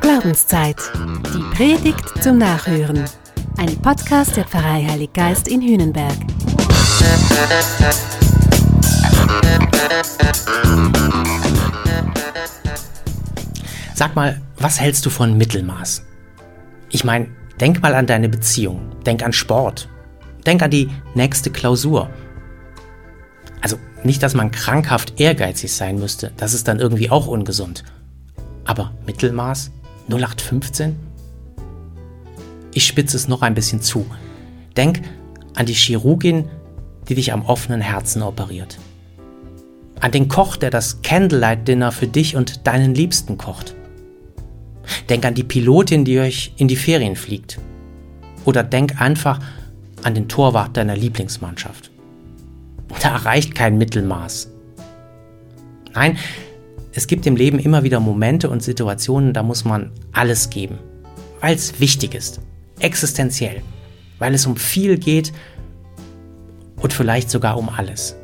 Glaubenszeit. Die Predigt zum Nachhören. Ein Podcast der Pfarrei Heilig Geist in Hühnenberg. Sag mal, was hältst du von Mittelmaß? Ich meine, denk mal an deine Beziehung, denk an Sport, denk an die nächste Klausur. Also nicht, dass man krankhaft ehrgeizig sein müsste, das ist dann irgendwie auch ungesund. Aber Mittelmaß? 0815? Ich spitze es noch ein bisschen zu. Denk an die Chirurgin, die dich am offenen Herzen operiert. An den Koch, der das Candlelight-Dinner für dich und deinen Liebsten kocht. Denk an die Pilotin, die euch in die Ferien fliegt. Oder denk einfach an den Torwart deiner Lieblingsmannschaft. Da reicht kein Mittelmaß. Nein, es gibt im Leben immer wieder Momente und Situationen, da muss man alles geben, weil es wichtig ist, existenziell, weil es um viel geht und vielleicht sogar um alles.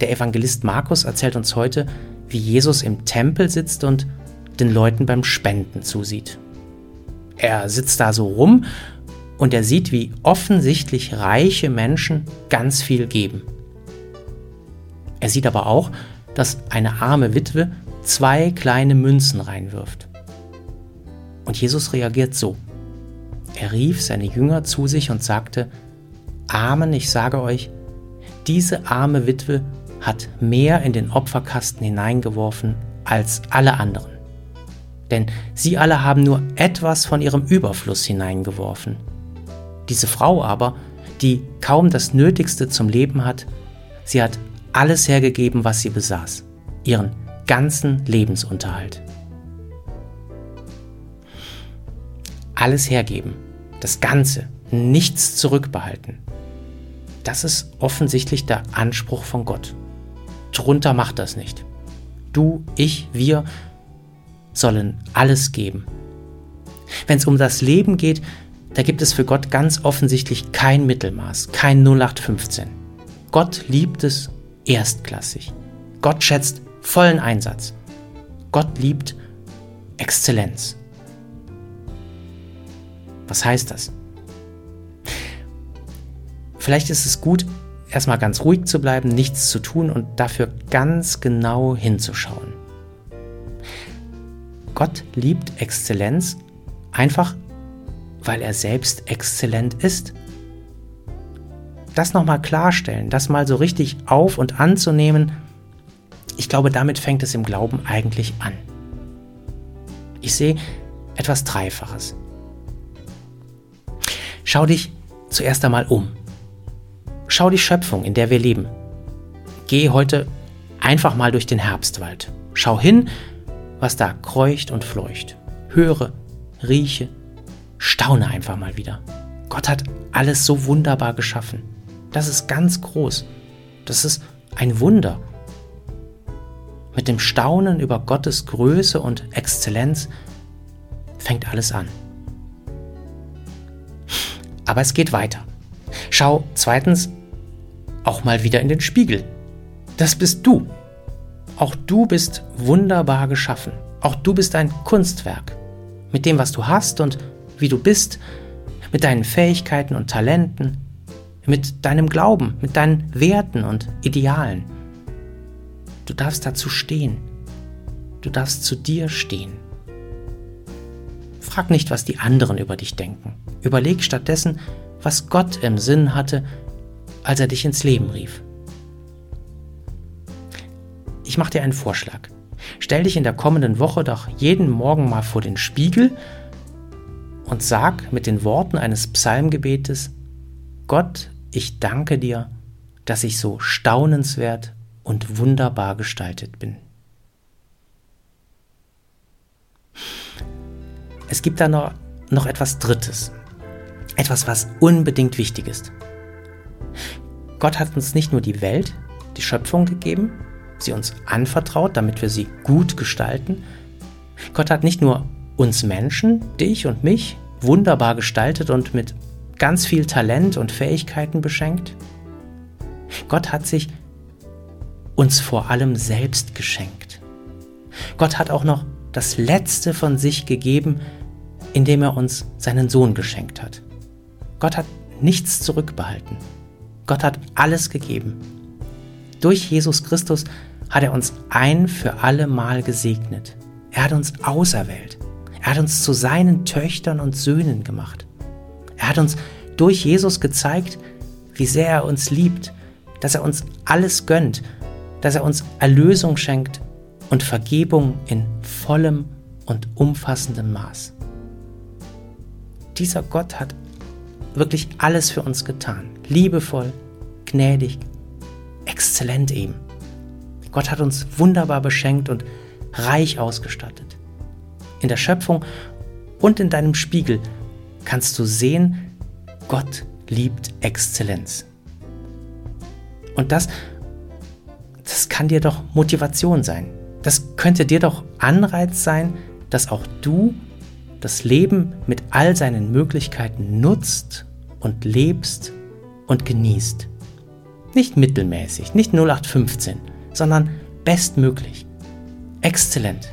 Der Evangelist Markus erzählt uns heute, wie Jesus im Tempel sitzt und den Leuten beim Spenden zusieht. Er sitzt da so rum und er sieht, wie offensichtlich reiche Menschen ganz viel geben. Er sieht aber auch, dass eine arme Witwe zwei kleine Münzen reinwirft. Und Jesus reagiert so. Er rief seine Jünger zu sich und sagte, Amen, ich sage euch, diese arme Witwe hat mehr in den Opferkasten hineingeworfen als alle anderen. Denn sie alle haben nur etwas von ihrem Überfluss hineingeworfen. Diese Frau aber, die kaum das Nötigste zum Leben hat, sie hat alles hergegeben, was sie besaß, ihren ganzen Lebensunterhalt. Alles hergeben, das Ganze, nichts zurückbehalten. Das ist offensichtlich der Anspruch von Gott. Drunter macht das nicht. Du, ich, wir sollen alles geben. Wenn es um das Leben geht, da gibt es für Gott ganz offensichtlich kein Mittelmaß, kein 0815. Gott liebt es erstklassig. Gott schätzt vollen Einsatz. Gott liebt Exzellenz. Was heißt das? Vielleicht ist es gut, erstmal ganz ruhig zu bleiben, nichts zu tun und dafür ganz genau hinzuschauen. Gott liebt Exzellenz einfach, weil er selbst exzellent ist das nochmal klarstellen, das mal so richtig auf und anzunehmen, ich glaube, damit fängt es im Glauben eigentlich an. Ich sehe etwas Dreifaches. Schau dich zuerst einmal um. Schau die Schöpfung, in der wir leben. Geh heute einfach mal durch den Herbstwald. Schau hin, was da kreucht und fleucht. Höre, rieche, staune einfach mal wieder. Gott hat alles so wunderbar geschaffen. Das ist ganz groß. Das ist ein Wunder. Mit dem Staunen über Gottes Größe und Exzellenz fängt alles an. Aber es geht weiter. Schau zweitens auch mal wieder in den Spiegel. Das bist du. Auch du bist wunderbar geschaffen. Auch du bist ein Kunstwerk. Mit dem, was du hast und wie du bist, mit deinen Fähigkeiten und Talenten, mit deinem Glauben, mit deinen Werten und Idealen. Du darfst dazu stehen. Du darfst zu dir stehen. Frag nicht, was die anderen über dich denken. Überleg stattdessen, was Gott im Sinn hatte, als er dich ins Leben rief. Ich mache dir einen Vorschlag. Stell dich in der kommenden Woche doch jeden Morgen mal vor den Spiegel und sag mit den Worten eines Psalmgebetes, Gott, ich danke dir, dass ich so staunenswert und wunderbar gestaltet bin. Es gibt da noch, noch etwas Drittes, etwas, was unbedingt wichtig ist. Gott hat uns nicht nur die Welt, die Schöpfung gegeben, sie uns anvertraut, damit wir sie gut gestalten. Gott hat nicht nur uns Menschen, dich und mich, wunderbar gestaltet und mit ganz viel Talent und Fähigkeiten beschenkt. Gott hat sich uns vor allem selbst geschenkt. Gott hat auch noch das Letzte von sich gegeben, indem er uns seinen Sohn geschenkt hat. Gott hat nichts zurückbehalten. Gott hat alles gegeben. Durch Jesus Christus hat er uns ein für alle Mal gesegnet. Er hat uns auserwählt. Er hat uns zu seinen Töchtern und Söhnen gemacht. Er hat uns durch Jesus gezeigt, wie sehr er uns liebt, dass er uns alles gönnt, dass er uns Erlösung schenkt und Vergebung in vollem und umfassendem Maß. Dieser Gott hat wirklich alles für uns getan. Liebevoll, gnädig, exzellent eben. Gott hat uns wunderbar beschenkt und reich ausgestattet. In der Schöpfung und in deinem Spiegel kannst du sehen, Gott liebt Exzellenz. Und das, das kann dir doch Motivation sein. Das könnte dir doch Anreiz sein, dass auch du das Leben mit all seinen Möglichkeiten nutzt und lebst und genießt. Nicht mittelmäßig, nicht 0815, sondern bestmöglich. Exzellent.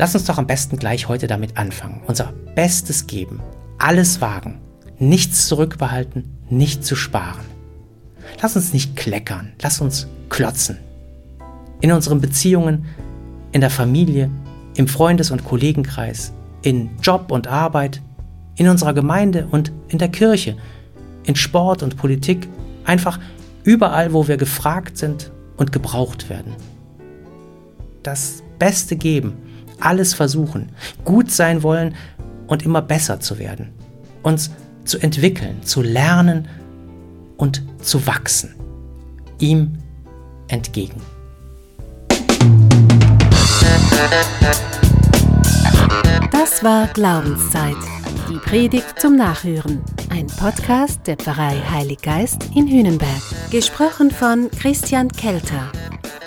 Lass uns doch am besten gleich heute damit anfangen, unser Bestes geben, alles wagen, nichts zurückbehalten, nicht zu sparen. Lass uns nicht kleckern, lass uns klotzen. In unseren Beziehungen, in der Familie, im Freundes- und Kollegenkreis, in Job und Arbeit, in unserer Gemeinde und in der Kirche, in Sport und Politik, einfach überall, wo wir gefragt sind und gebraucht werden. Das Beste geben, alles versuchen, gut sein wollen und immer besser zu werden, uns zu entwickeln, zu lernen und zu wachsen, ihm entgegen. Das war Glaubenszeit. Die Predigt zum Nachhören. Ein Podcast der Pfarrei Heilig Geist in Hünenberg. Gesprochen von Christian Kelter.